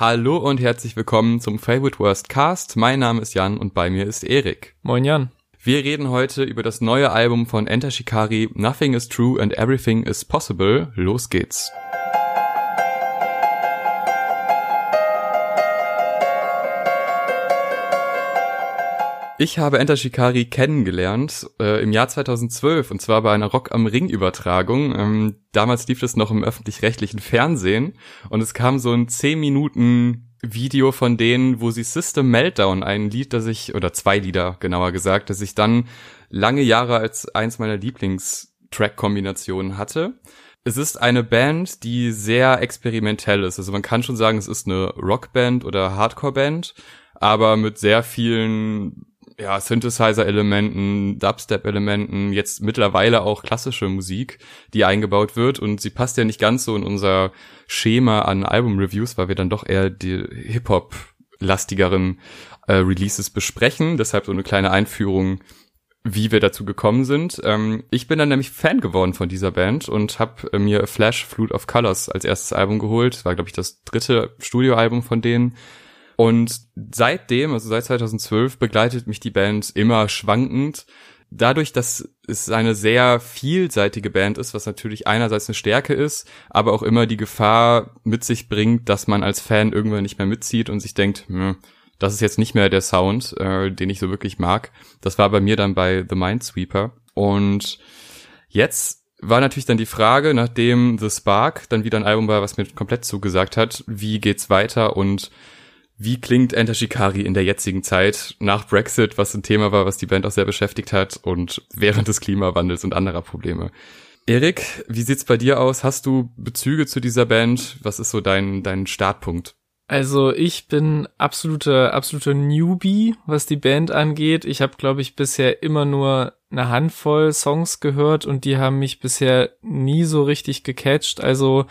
Hallo und herzlich willkommen zum Favorite Worst Cast. Mein Name ist Jan und bei mir ist Erik. Moin Jan. Wir reden heute über das neue Album von Enter Shikari, Nothing is True and Everything is Possible. Los geht's. Ich habe Enter Shikari kennengelernt äh, im Jahr 2012 und zwar bei einer Rock am Ring Übertragung. Ähm, damals lief das noch im öffentlich-rechtlichen Fernsehen und es kam so ein 10 Minuten Video von denen, wo sie System Meltdown, ein Lied, das ich, oder zwei Lieder genauer gesagt, das ich dann lange Jahre als eins meiner Lieblings-Track-Kombinationen hatte. Es ist eine Band, die sehr experimentell ist. Also man kann schon sagen, es ist eine Rockband oder Hardcore-Band, aber mit sehr vielen ja, Synthesizer-Elementen, Dubstep-Elementen, jetzt mittlerweile auch klassische Musik, die eingebaut wird und sie passt ja nicht ganz so in unser Schema an Album-Reviews, weil wir dann doch eher die Hip-Hop-lastigeren äh, Releases besprechen. Deshalb so eine kleine Einführung, wie wir dazu gekommen sind. Ähm, ich bin dann nämlich Fan geworden von dieser Band und habe äh, mir Flash Flute of Colors als erstes Album geholt. Das war, glaube ich, das dritte Studioalbum von denen und seitdem, also seit 2012, begleitet mich die Band immer schwankend. Dadurch, dass es eine sehr vielseitige Band ist, was natürlich einerseits eine Stärke ist, aber auch immer die Gefahr mit sich bringt, dass man als Fan irgendwann nicht mehr mitzieht und sich denkt, hm, das ist jetzt nicht mehr der Sound, äh, den ich so wirklich mag. Das war bei mir dann bei The Minesweeper. Und jetzt war natürlich dann die Frage, nachdem The Spark dann wieder ein Album war, was mir komplett zugesagt hat, wie geht's weiter und wie klingt Enter Shikari in der jetzigen Zeit nach Brexit, was ein Thema war, was die Band auch sehr beschäftigt hat und während des Klimawandels und anderer Probleme? Erik, wie sieht's bei dir aus? Hast du Bezüge zu dieser Band? Was ist so dein, dein Startpunkt? Also ich bin absoluter absoluter Newbie, was die Band angeht. Ich habe, glaube ich, bisher immer nur eine Handvoll Songs gehört und die haben mich bisher nie so richtig gecatcht. Also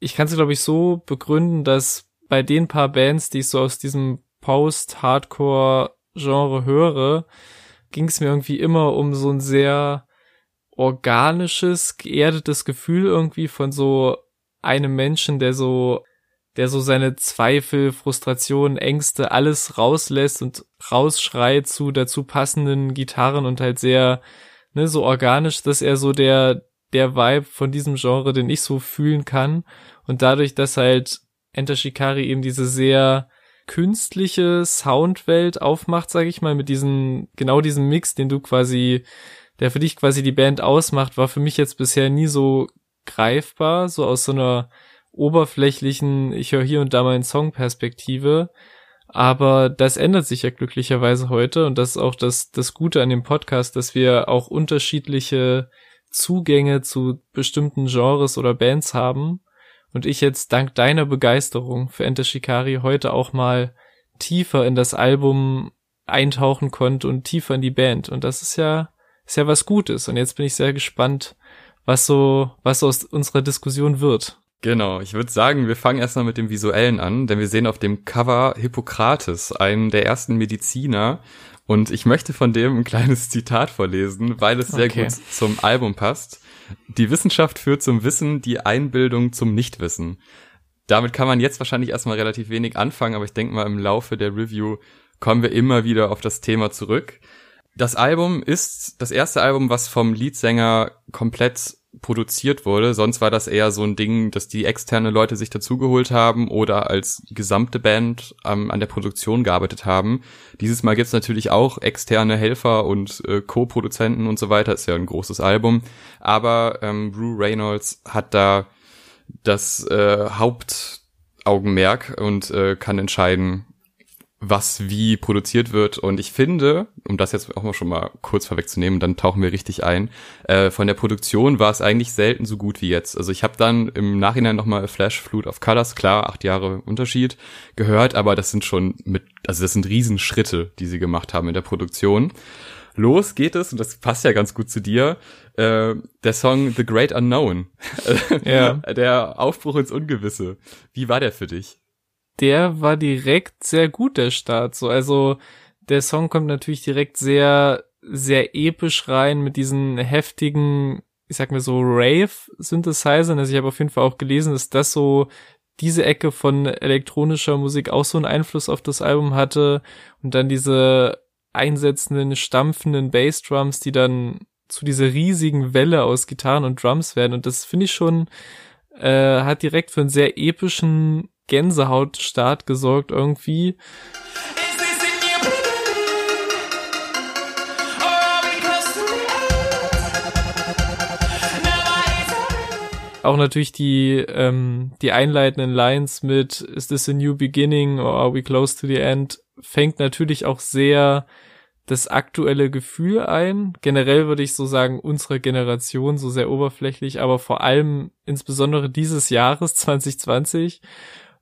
ich kann es, glaube ich, so begründen, dass bei den paar Bands, die ich so aus diesem Post-Hardcore-Genre höre, ging es mir irgendwie immer um so ein sehr organisches, geerdetes Gefühl irgendwie von so einem Menschen, der so, der so seine Zweifel, Frustrationen, Ängste, alles rauslässt und rausschreit zu dazu passenden Gitarren und halt sehr, ne, so organisch, dass er so der, der Vibe von diesem Genre, den ich so fühlen kann. Und dadurch, dass halt Enter Shikari eben diese sehr künstliche Soundwelt aufmacht, sage ich mal, mit diesem, genau diesem Mix, den du quasi, der für dich quasi die Band ausmacht, war für mich jetzt bisher nie so greifbar, so aus so einer oberflächlichen, ich höre hier und da mal in Songperspektive. Aber das ändert sich ja glücklicherweise heute und das ist auch das, das Gute an dem Podcast, dass wir auch unterschiedliche Zugänge zu bestimmten Genres oder Bands haben und ich jetzt dank deiner Begeisterung für Enter Shikari heute auch mal tiefer in das Album eintauchen konnte und tiefer in die Band. Und das ist ja, ist ja was Gutes. Und jetzt bin ich sehr gespannt, was so, was aus unserer Diskussion wird. Genau, ich würde sagen, wir fangen erstmal mit dem Visuellen an, denn wir sehen auf dem Cover Hippokrates, einen der ersten Mediziner. Und ich möchte von dem ein kleines Zitat vorlesen, weil es sehr okay. gut zum Album passt. Die Wissenschaft führt zum Wissen, die Einbildung zum Nichtwissen. Damit kann man jetzt wahrscheinlich erstmal relativ wenig anfangen, aber ich denke mal, im Laufe der Review kommen wir immer wieder auf das Thema zurück. Das Album ist das erste Album, was vom Leadsänger komplett produziert wurde. Sonst war das eher so ein Ding, dass die externe Leute sich dazugeholt haben oder als gesamte Band ähm, an der Produktion gearbeitet haben. Dieses Mal gibt's natürlich auch externe Helfer und äh, Co-Produzenten und so weiter. Ist ja ein großes Album. Aber ähm, Rue Reynolds hat da das äh, Hauptaugenmerk und äh, kann entscheiden, was wie produziert wird. Und ich finde, um das jetzt auch mal schon mal kurz vorwegzunehmen, dann tauchen wir richtig ein, äh, von der Produktion war es eigentlich selten so gut wie jetzt. Also ich habe dann im Nachhinein nochmal Flash Flut of Colors, klar, acht Jahre Unterschied, gehört, aber das sind schon mit, also das sind Riesenschritte, die sie gemacht haben in der Produktion. Los geht es, und das passt ja ganz gut zu dir, äh, der Song The Great Unknown. ja. Der Aufbruch ins Ungewisse. Wie war der für dich? Der war direkt sehr gut, der Start. So, also der Song kommt natürlich direkt sehr, sehr episch rein mit diesen heftigen, ich sag mal so, Rave-Synthesizern. Also ich habe auf jeden Fall auch gelesen, dass das so diese Ecke von elektronischer Musik auch so einen Einfluss auf das Album hatte und dann diese einsetzenden, stampfenden Bassdrums, die dann zu dieser riesigen Welle aus Gitarren und Drums werden und das finde ich schon äh, hat direkt für einen sehr epischen Gänsehautstart gesorgt irgendwie. auch natürlich die, ähm, die einleitenden Lines mit Is this a new beginning or are we close to the end fängt natürlich auch sehr das aktuelle Gefühl ein. Generell würde ich so sagen, unsere Generation, so sehr oberflächlich, aber vor allem insbesondere dieses Jahres 2020.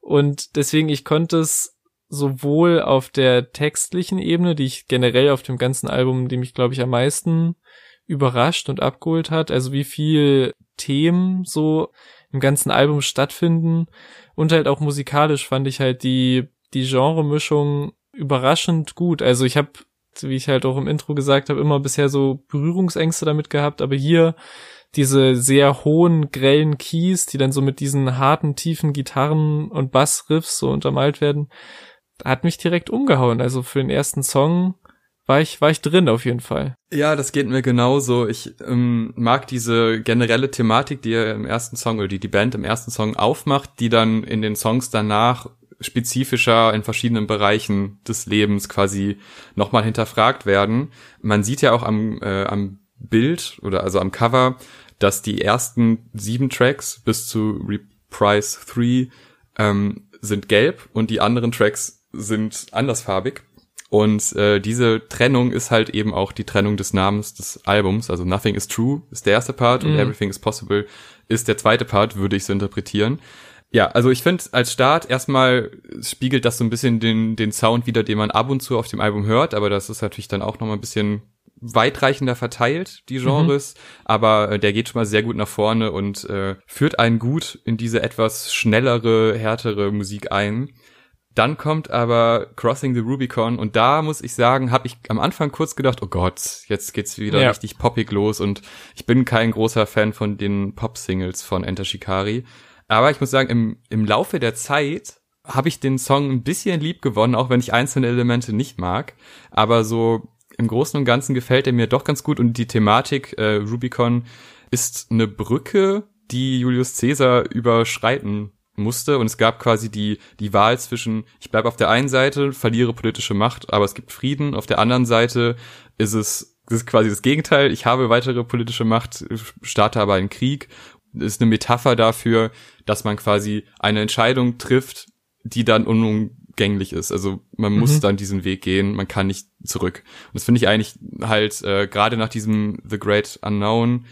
Und deswegen, ich konnte es sowohl auf der textlichen Ebene, die ich generell auf dem ganzen Album, die mich, glaube ich, am meisten überrascht und abgeholt hat, also wie viel Themen so im ganzen Album stattfinden und halt auch musikalisch fand ich halt die die Genremischung überraschend gut. Also ich habe, wie ich halt auch im Intro gesagt habe, immer bisher so Berührungsängste damit gehabt, aber hier diese sehr hohen, grellen Keys, die dann so mit diesen harten, tiefen Gitarren und Bassriffs so untermalt werden, hat mich direkt umgehauen. Also für den ersten Song war ich, war ich drin auf jeden Fall. Ja, das geht mir genauso. Ich ähm, mag diese generelle Thematik, die er im ersten Song oder die die Band im ersten Song aufmacht, die dann in den Songs danach spezifischer in verschiedenen Bereichen des Lebens quasi nochmal hinterfragt werden. Man sieht ja auch am, äh, am Bild oder also am Cover, dass die ersten sieben Tracks bis zu Reprise 3 ähm, sind gelb und die anderen Tracks sind andersfarbig. Und äh, diese Trennung ist halt eben auch die Trennung des Namens des Albums. Also Nothing is True ist der erste Part mhm. und Everything is Possible ist der zweite Part, würde ich so interpretieren. Ja, also ich finde als Start erstmal spiegelt das so ein bisschen den, den Sound wieder, den man ab und zu auf dem Album hört, aber das ist natürlich dann auch nochmal ein bisschen weitreichender verteilt, die Genres, mhm. aber äh, der geht schon mal sehr gut nach vorne und äh, führt einen gut in diese etwas schnellere, härtere Musik ein. Dann kommt aber Crossing the Rubicon und da muss ich sagen, habe ich am Anfang kurz gedacht, oh Gott, jetzt geht's wieder ja. richtig poppig los und ich bin kein großer Fan von den Pop-Singles von Enter Shikari. Aber ich muss sagen, im, im Laufe der Zeit habe ich den Song ein bisschen lieb gewonnen, auch wenn ich einzelne Elemente nicht mag. Aber so im Großen und Ganzen gefällt er mir doch ganz gut und die Thematik äh, Rubicon ist eine Brücke, die Julius Caesar überschreiten musste und es gab quasi die die Wahl zwischen ich bleibe auf der einen Seite verliere politische Macht aber es gibt Frieden. Auf der anderen Seite ist es ist quasi das Gegenteil. Ich habe weitere politische Macht starte aber einen Krieg. Ist eine Metapher dafür dass man quasi eine Entscheidung trifft die dann unumgänglich ist also man mhm. muss dann diesen Weg gehen man kann nicht zurück und das finde ich eigentlich halt äh, gerade nach diesem The Great Unknown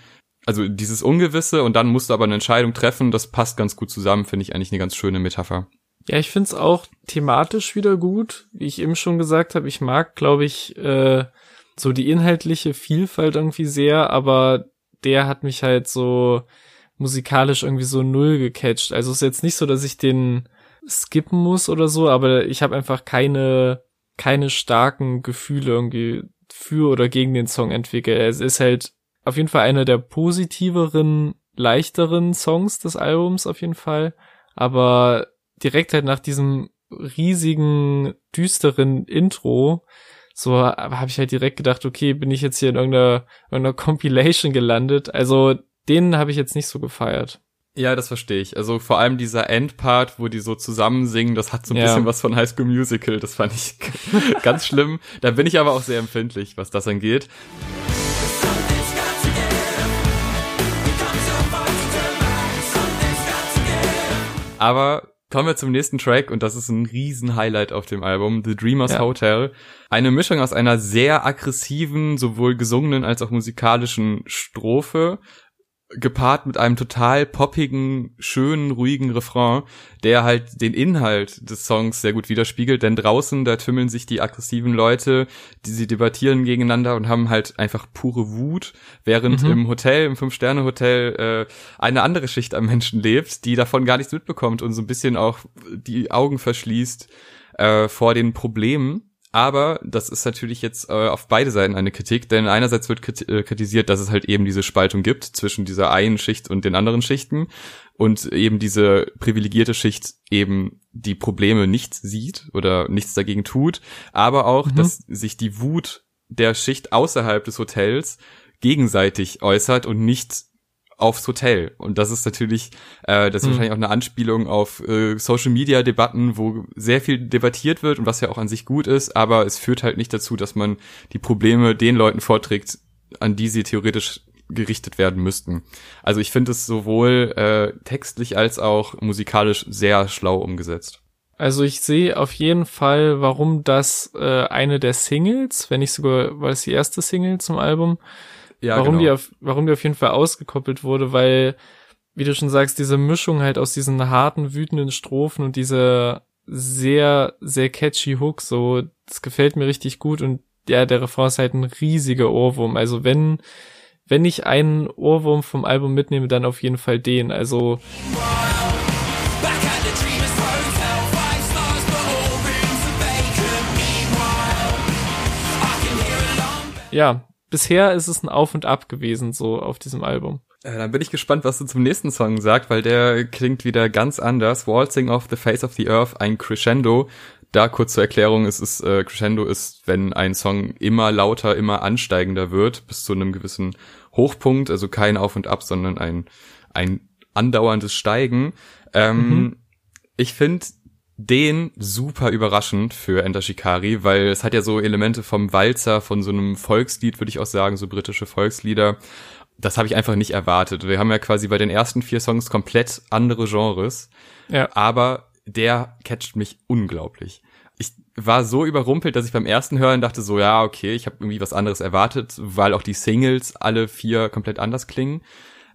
also dieses Ungewisse und dann musst du aber eine Entscheidung treffen, das passt ganz gut zusammen, finde ich eigentlich eine ganz schöne Metapher. Ja, ich find's auch thematisch wieder gut. Wie ich eben schon gesagt habe, ich mag, glaube ich, äh, so die inhaltliche Vielfalt irgendwie sehr, aber der hat mich halt so musikalisch irgendwie so null gecatcht. Also ist jetzt nicht so, dass ich den skippen muss oder so, aber ich habe einfach keine keine starken Gefühle irgendwie für oder gegen den Song entwickelt. Es ist halt auf jeden Fall einer der positiveren, leichteren Songs des Albums auf jeden Fall. Aber direkt halt nach diesem riesigen, düsteren Intro, so habe ich halt direkt gedacht, okay, bin ich jetzt hier in irgendeiner, irgendeiner Compilation gelandet. Also den habe ich jetzt nicht so gefeiert. Ja, das verstehe ich. Also vor allem dieser Endpart, wo die so zusammen singen, das hat so ein ja. bisschen was von High School Musical. Das fand ich ganz schlimm. Da bin ich aber auch sehr empfindlich, was das angeht. Aber kommen wir zum nächsten Track und das ist ein riesen Highlight auf dem Album, The Dreamers ja. Hotel. Eine Mischung aus einer sehr aggressiven, sowohl gesungenen als auch musikalischen Strophe gepaart mit einem total poppigen, schönen, ruhigen Refrain, der halt den Inhalt des Songs sehr gut widerspiegelt, denn draußen, da tümmeln sich die aggressiven Leute, die sie debattieren gegeneinander und haben halt einfach pure Wut, während mhm. im Hotel, im Fünf-Sterne-Hotel, äh, eine andere Schicht am Menschen lebt, die davon gar nichts mitbekommt und so ein bisschen auch die Augen verschließt äh, vor den Problemen Aber das ist natürlich jetzt äh, auf beide Seiten eine Kritik, denn einerseits wird äh, kritisiert, dass es halt eben diese Spaltung gibt zwischen dieser einen Schicht und den anderen Schichten und eben diese privilegierte Schicht eben die Probleme nicht sieht oder nichts dagegen tut, aber auch, mhm. dass sich die Wut der Schicht außerhalb des Hotels gegenseitig äußert und nicht aufs Hotel. Und das ist natürlich, äh, das ist mhm. wahrscheinlich auch eine Anspielung auf äh, Social Media Debatten, wo sehr viel debattiert wird und was ja auch an sich gut ist, aber es führt halt nicht dazu, dass man die Probleme den Leuten vorträgt, an die sie theoretisch gerichtet werden müssten. Also ich finde es sowohl äh, textlich als auch musikalisch sehr schlau umgesetzt. Also ich sehe auf jeden Fall, warum das äh, eine der Singles, wenn nicht sogar, war es die erste Single zum Album, ja, warum genau. die auf, warum die auf jeden Fall ausgekoppelt wurde, weil, wie du schon sagst, diese Mischung halt aus diesen harten, wütenden Strophen und dieser sehr, sehr catchy Hook, so, das gefällt mir richtig gut und ja, der Refrain ist halt ein riesiger Ohrwurm. Also wenn, wenn ich einen Ohrwurm vom Album mitnehme, dann auf jeden Fall den. Also, ja, bisher ist es ein Auf und Ab gewesen, so auf diesem Album. Äh, dann bin ich gespannt, was du zum nächsten Song sagst, weil der klingt wieder ganz anders. Waltzing off the Face of the Earth, ein Crescendo. Da kurz zur Erklärung, es ist äh, Crescendo ist, wenn ein Song immer lauter, immer ansteigender wird, bis zu einem gewissen Hochpunkt, also kein Auf und Ab, sondern ein, ein andauerndes Steigen. Ähm, mhm. Ich finde, den super überraschend für Enter Shikari, weil es hat ja so Elemente vom Walzer, von so einem Volkslied, würde ich auch sagen, so britische Volkslieder. Das habe ich einfach nicht erwartet. Wir haben ja quasi bei den ersten vier Songs komplett andere Genres. Ja. Aber der catcht mich unglaublich. Ich war so überrumpelt, dass ich beim ersten Hören dachte so, ja, okay, ich habe irgendwie was anderes erwartet, weil auch die Singles alle vier komplett anders klingen.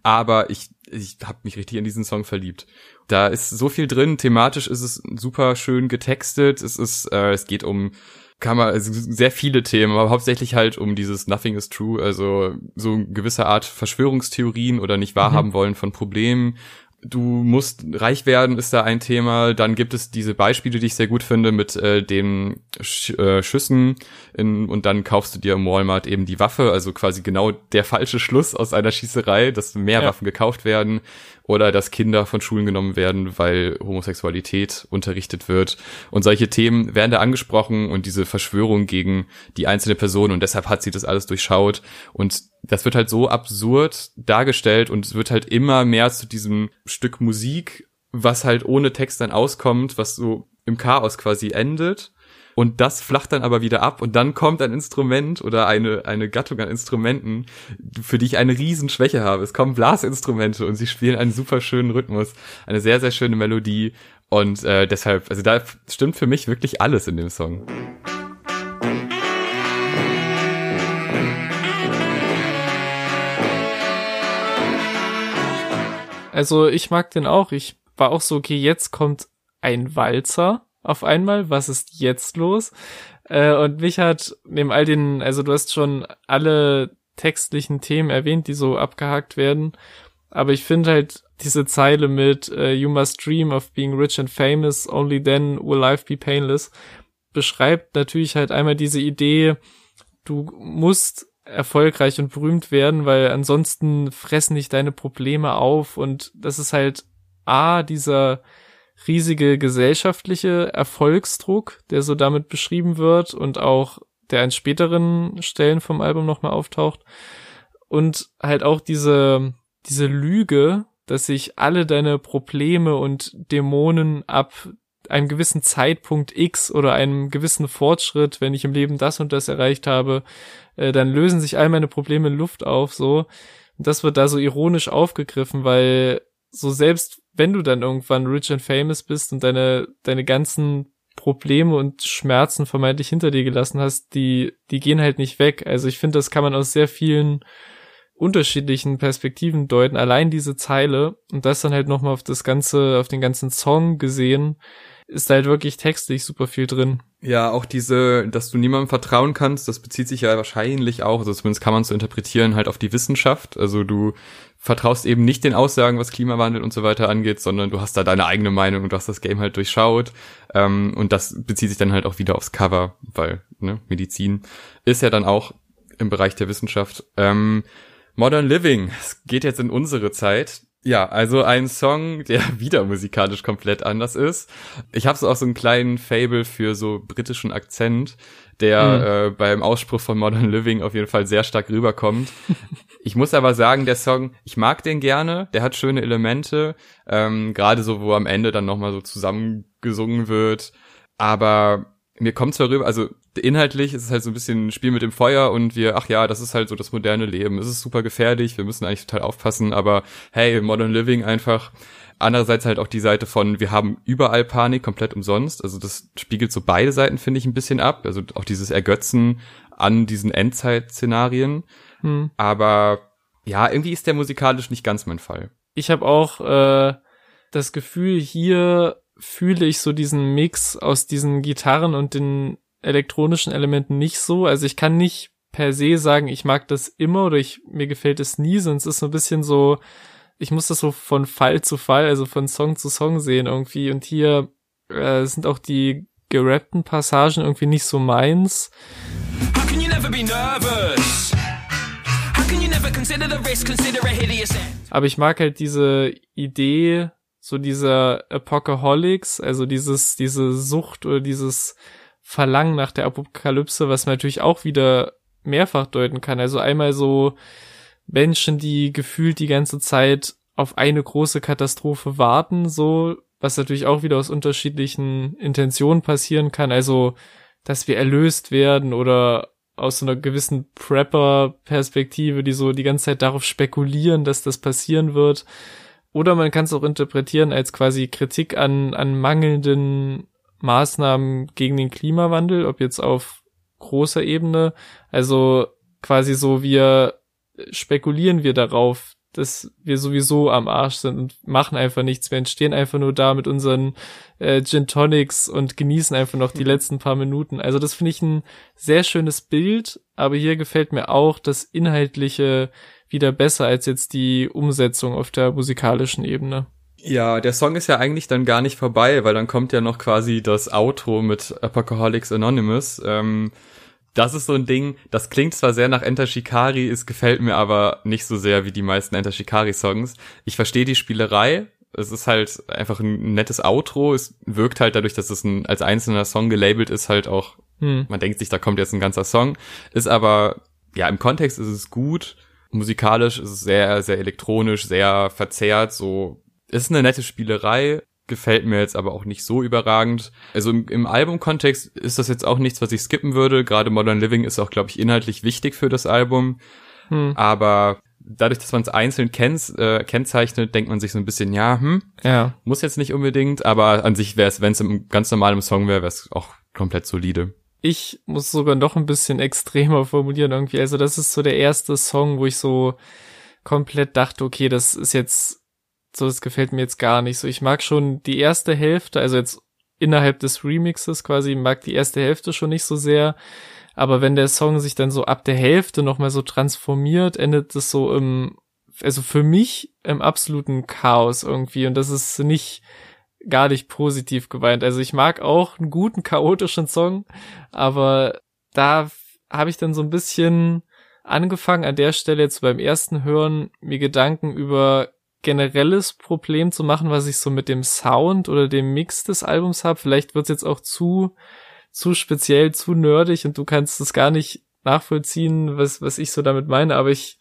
Aber ich, ich habe mich richtig in diesen Song verliebt. Da ist so viel drin. Thematisch ist es super schön getextet. Es ist, äh, es geht um kann man also sehr viele Themen, aber hauptsächlich halt um dieses Nothing is true, also so eine gewisse Art Verschwörungstheorien oder nicht wahrhaben mhm. wollen von Problemen du musst reich werden, ist da ein Thema. Dann gibt es diese Beispiele, die ich sehr gut finde, mit äh, den Sch äh, Schüssen in, und dann kaufst du dir im Walmart eben die Waffe, also quasi genau der falsche Schluss aus einer Schießerei, dass mehr ja. Waffen gekauft werden oder dass Kinder von Schulen genommen werden, weil Homosexualität unterrichtet wird. Und solche Themen werden da angesprochen und diese Verschwörung gegen die einzelne Person und deshalb hat sie das alles durchschaut. Und das wird halt so absurd dargestellt und es wird halt immer mehr zu diesem Stück Musik, was halt ohne Text dann auskommt, was so im Chaos quasi endet und das flacht dann aber wieder ab und dann kommt ein Instrument oder eine, eine Gattung an Instrumenten, für die ich eine riesen Schwäche habe. Es kommen Blasinstrumente und sie spielen einen super schönen Rhythmus, eine sehr, sehr schöne Melodie und äh, deshalb, also da stimmt für mich wirklich alles in dem Song. Also ich mag den auch. Ich war auch so, okay, jetzt kommt ein Walzer auf einmal? Was ist jetzt los? Äh, und mich hat neben all den, also du hast schon alle textlichen Themen erwähnt, die so abgehakt werden. Aber ich finde halt diese Zeile mit uh, You must dream of being rich and famous, only then will life be painless, beschreibt natürlich halt einmal diese Idee, du musst erfolgreich und berühmt werden, weil ansonsten fressen dich deine Probleme auf und das ist halt A, dieser riesige gesellschaftliche Erfolgsdruck, der so damit beschrieben wird und auch der an späteren Stellen vom Album nochmal auftaucht. Und halt auch diese, diese Lüge, dass sich alle deine Probleme und Dämonen ab einem gewissen Zeitpunkt X oder einem gewissen Fortschritt, wenn ich im Leben das und das erreicht habe, äh, dann lösen sich all meine Probleme in Luft auf, so. Und das wird da so ironisch aufgegriffen, weil so selbst wenn du dann irgendwann rich and famous bist und deine, deine ganzen Probleme und Schmerzen vermeintlich hinter dir gelassen hast, die, die gehen halt nicht weg. Also ich finde, das kann man aus sehr vielen unterschiedlichen Perspektiven deuten. Allein diese Zeile und das dann halt nochmal auf das ganze, auf den ganzen Song gesehen, ist halt wirklich textlich super viel drin. Ja, auch diese, dass du niemandem vertrauen kannst, das bezieht sich ja wahrscheinlich auch, also zumindest kann man so interpretieren, halt auf die Wissenschaft. Also du vertraust eben nicht den Aussagen, was Klimawandel und so weiter angeht, sondern du hast da deine eigene Meinung und du hast das Game halt durchschaut. Ähm, und das bezieht sich dann halt auch wieder aufs Cover, weil ne, Medizin ist ja dann auch im Bereich der Wissenschaft. Ähm, Modern Living, es geht jetzt in unsere Zeit. Ja, also ein Song, der wieder musikalisch komplett anders ist. Ich habe so auch so einen kleinen Fable für so britischen Akzent, der mhm. äh, beim Ausspruch von Modern Living auf jeden Fall sehr stark rüberkommt. ich muss aber sagen, der Song, ich mag den gerne, der hat schöne Elemente, ähm, gerade so, wo am Ende dann nochmal so zusammengesungen wird. Aber mir kommt zwar rüber, also inhaltlich ist es halt so ein bisschen ein Spiel mit dem Feuer und wir, ach ja, das ist halt so das moderne Leben. Es ist super gefährlich, wir müssen eigentlich total aufpassen, aber hey, Modern Living einfach. Andererseits halt auch die Seite von, wir haben überall Panik, komplett umsonst. Also das spiegelt so beide Seiten, finde ich, ein bisschen ab. Also auch dieses Ergötzen an diesen Endzeit-Szenarien. Hm. Aber ja, irgendwie ist der musikalisch nicht ganz mein Fall. Ich habe auch äh, das Gefühl, hier fühle ich so diesen Mix aus diesen Gitarren und den elektronischen Elementen nicht so. Also ich kann nicht per se sagen, ich mag das immer oder ich, mir gefällt es nie, sonst ist so ein bisschen so, ich muss das so von Fall zu Fall, also von Song zu Song sehen irgendwie. Und hier äh, sind auch die gerappten Passagen irgendwie nicht so meins. Aber ich mag halt diese Idee, so dieser Apocalypse, also dieses, diese Sucht oder dieses Verlangen nach der Apokalypse, was man natürlich auch wieder mehrfach deuten kann. Also einmal so Menschen, die gefühlt die ganze Zeit auf eine große Katastrophe warten, so, was natürlich auch wieder aus unterschiedlichen Intentionen passieren kann. Also, dass wir erlöst werden oder aus so einer gewissen Prepper-Perspektive, die so die ganze Zeit darauf spekulieren, dass das passieren wird. Oder man kann es auch interpretieren als quasi Kritik an, an mangelnden Maßnahmen gegen den Klimawandel, ob jetzt auf großer Ebene. Also quasi so, wir spekulieren wir darauf, dass wir sowieso am Arsch sind und machen einfach nichts. Wir entstehen einfach nur da mit unseren äh, Gin Tonics und genießen einfach noch die letzten paar Minuten. Also das finde ich ein sehr schönes Bild, aber hier gefällt mir auch das Inhaltliche wieder besser als jetzt die Umsetzung auf der musikalischen Ebene. Ja, der Song ist ja eigentlich dann gar nicht vorbei, weil dann kommt ja noch quasi das Outro mit Apocalypse Anonymous. Ähm, das ist so ein Ding, das klingt zwar sehr nach Enter Shikari, es gefällt mir aber nicht so sehr wie die meisten Enter Shikari Songs. Ich verstehe die Spielerei, es ist halt einfach ein nettes Outro, es wirkt halt dadurch, dass es ein, als einzelner Song gelabelt ist, halt auch, hm. man denkt sich, da kommt jetzt ein ganzer Song, ist aber, ja, im Kontext ist es gut, musikalisch ist es sehr, sehr elektronisch, sehr verzerrt, so ist eine nette Spielerei, gefällt mir jetzt aber auch nicht so überragend. Also im, im Albumkontext ist das jetzt auch nichts, was ich skippen würde. Gerade Modern Living ist auch, glaube ich, inhaltlich wichtig für das Album. Hm. Aber dadurch, dass man es einzeln kennt, äh, kennzeichnet, denkt man sich so ein bisschen, ja, hm, ja. muss jetzt nicht unbedingt, aber an sich wäre es, wenn es im ganz normalen Song wäre, wäre es auch komplett solide. Ich muss sogar noch ein bisschen extremer formulieren irgendwie. Also das ist so der erste Song, wo ich so komplett dachte, okay, das ist jetzt so, das gefällt mir jetzt gar nicht so. Ich mag schon die erste Hälfte, also jetzt innerhalb des Remixes quasi, mag die erste Hälfte schon nicht so sehr. Aber wenn der Song sich dann so ab der Hälfte nochmal so transformiert, endet es so im, also für mich im absoluten Chaos irgendwie. Und das ist nicht, gar nicht positiv geweint. Also ich mag auch einen guten chaotischen Song, aber da habe ich dann so ein bisschen angefangen an der Stelle jetzt beim ersten Hören mir Gedanken über generelles Problem zu machen, was ich so mit dem Sound oder dem Mix des Albums habe. Vielleicht wird's jetzt auch zu, zu speziell, zu nerdig und du kannst das gar nicht nachvollziehen, was, was ich so damit meine. Aber ich,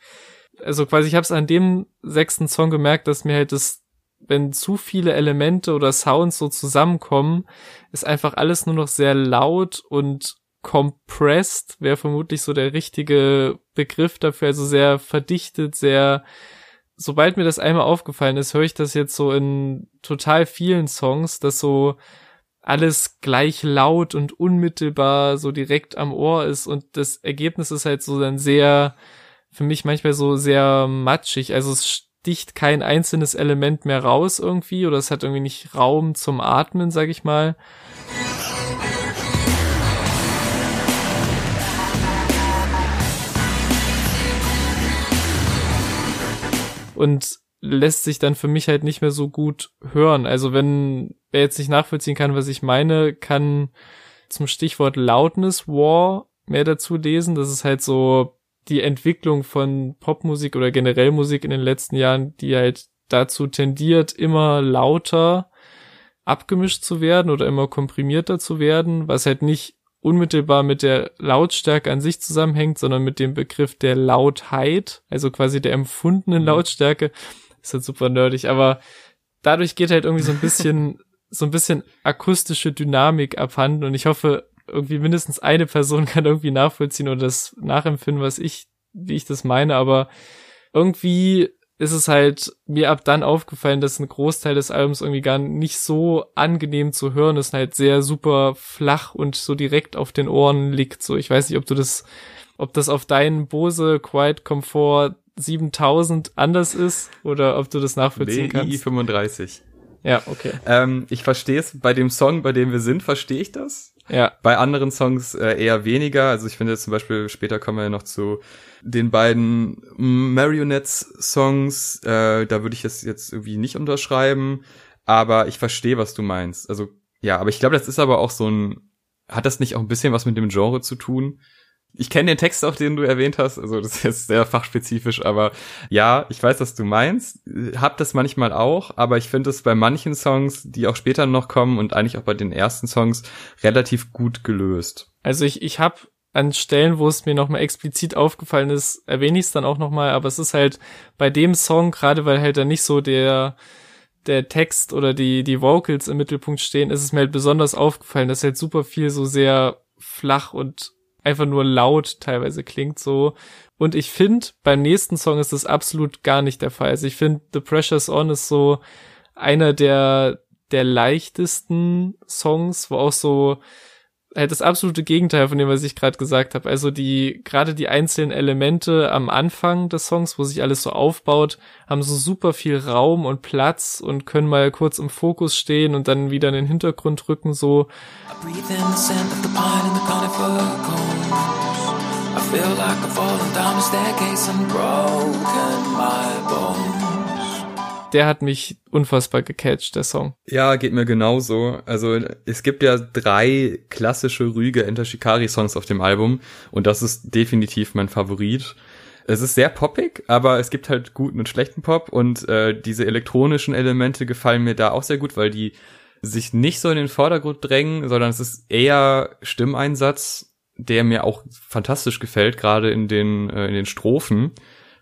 also quasi, ich habe es an dem sechsten Song gemerkt, dass mir halt das, wenn zu viele Elemente oder Sounds so zusammenkommen, ist einfach alles nur noch sehr laut und compressed, wäre vermutlich so der richtige Begriff dafür, also sehr verdichtet, sehr sobald mir das einmal aufgefallen ist, höre ich das jetzt so in total vielen Songs, dass so alles gleich laut und unmittelbar so direkt am Ohr ist und das Ergebnis ist halt so dann sehr, für mich manchmal so sehr matschig. Also es sticht kein einzelnes Element mehr raus irgendwie oder es hat irgendwie nicht Raum zum Atmen, sag ich mal. Und lässt sich dann für mich halt nicht mehr so gut hören. Also wenn wer jetzt nicht nachvollziehen kann, was ich meine, kann zum Stichwort Loudness War mehr dazu lesen. Das ist halt so die Entwicklung von Popmusik oder generell Musik in den letzten Jahren, die halt dazu tendiert, immer lauter abgemischt zu werden oder immer komprimierter zu werden, was halt nicht unmittelbar mit der Lautstärke an sich zusammenhängt, sondern mit dem Begriff der Lautheit, also quasi der empfundenen mhm. Lautstärke. Ist halt super nerdig, aber dadurch geht halt irgendwie so ein bisschen, so ein bisschen akustische Dynamik abhanden und ich hoffe, irgendwie mindestens eine Person kann irgendwie nachvollziehen oder das nachempfinden, was ich, wie ich das meine, aber irgendwie ist es halt mir ab dann aufgefallen, dass ein Großteil des Albums irgendwie gar nicht so angenehm zu hören ist, halt sehr super flach und so direkt auf den Ohren liegt. So, ich weiß nicht, ob du das, ob das auf deinen Bose Quiet Comfort 7000 anders ist oder ob du das nachvollziehen nee, kannst. i35. Ja, okay. Ähm, ich verstehe es bei dem Song, bei dem wir sind, verstehe ich das. Ja. Bei anderen Songs äh, eher weniger. Also ich finde zum Beispiel, später kommen wir noch zu den beiden Marionettes-Songs. Äh, da würde ich es jetzt irgendwie nicht unterschreiben. Aber ich verstehe, was du meinst. Also ja, aber ich glaube, das ist aber auch so ein, hat das nicht auch ein bisschen was mit dem Genre zu tun? Ich kenne den Text auch, den du erwähnt hast, also das ist jetzt sehr fachspezifisch, aber ja, ich weiß, was du meinst. Hab das manchmal auch, aber ich finde es bei manchen Songs, die auch später noch kommen und eigentlich auch bei den ersten Songs relativ gut gelöst. Also ich, ich habe an Stellen, wo es mir nochmal explizit aufgefallen ist, erwähne ich es dann auch nochmal, aber es ist halt bei dem Song, gerade weil halt da nicht so der der Text oder die, die Vocals im Mittelpunkt stehen, ist es mir halt besonders aufgefallen, dass halt super viel so sehr flach und einfach nur laut teilweise klingt so. Und ich finde, beim nächsten Song ist das absolut gar nicht der Fall. Also ich finde, The Pressure's On ist so einer der, der leichtesten Songs, wo auch so halt das absolute Gegenteil von dem, was ich gerade gesagt habe. Also die, gerade die einzelnen Elemente am Anfang des Songs, wo sich alles so aufbaut, haben so super viel Raum und Platz und können mal kurz im Fokus stehen und dann wieder in den Hintergrund rücken, so. I feel like I've fallen down the staircase and broken my bones der hat mich unfassbar gecatcht, der Song. Ja, geht mir genauso. Also es gibt ja drei klassische, ruhige Enter Shikari-Songs auf dem Album und das ist definitiv mein Favorit. Es ist sehr poppig, aber es gibt halt guten und schlechten Pop und äh, diese elektronischen Elemente gefallen mir da auch sehr gut, weil die sich nicht so in den Vordergrund drängen, sondern es ist eher Stimmeinsatz, der mir auch fantastisch gefällt, gerade in den äh, in den Strophen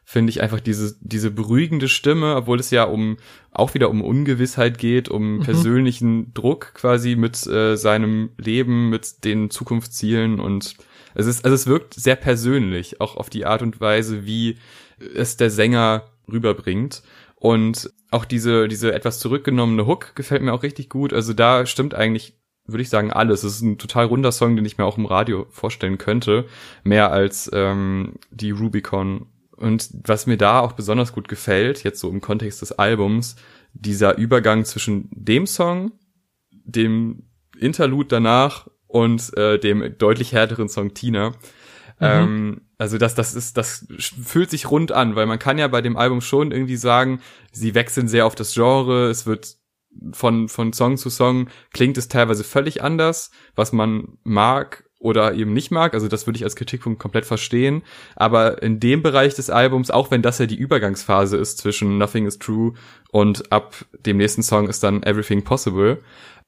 finde ich einfach diese, diese beruhigende Stimme, obwohl es ja um auch wieder um Ungewissheit geht, um mhm. persönlichen Druck quasi mit äh, seinem Leben, mit den Zukunftszielen und es ist, also es wirkt sehr persönlich, auch auf die Art und Weise, wie es der Sänger rüberbringt. Und auch diese, diese etwas zurückgenommene Hook gefällt mir auch richtig gut. Also da stimmt eigentlich würde ich sagen, alles. Es ist ein total runder Song, den ich mir auch im Radio vorstellen könnte. Mehr als ähm, die Rubicon und was mir da auch besonders gut gefällt, jetzt so im Kontext des Albums, dieser Übergang zwischen dem Song, dem Interlude danach und äh, dem deutlich härteren Song Tina. Mhm. Ähm, also das, das ist, das fühlt sich rund an, weil man kann ja bei dem Album schon irgendwie sagen, sie wechseln sehr auf das Genre, es wird von, von Song zu Song klingt es teilweise völlig anders, was man mag oder eben nicht mag. Also das würde ich als Kritikpunkt komplett verstehen. Aber in dem Bereich des Albums, auch wenn das ja die Übergangsphase ist zwischen Nothing is True und ab dem nächsten Song ist dann Everything Possible,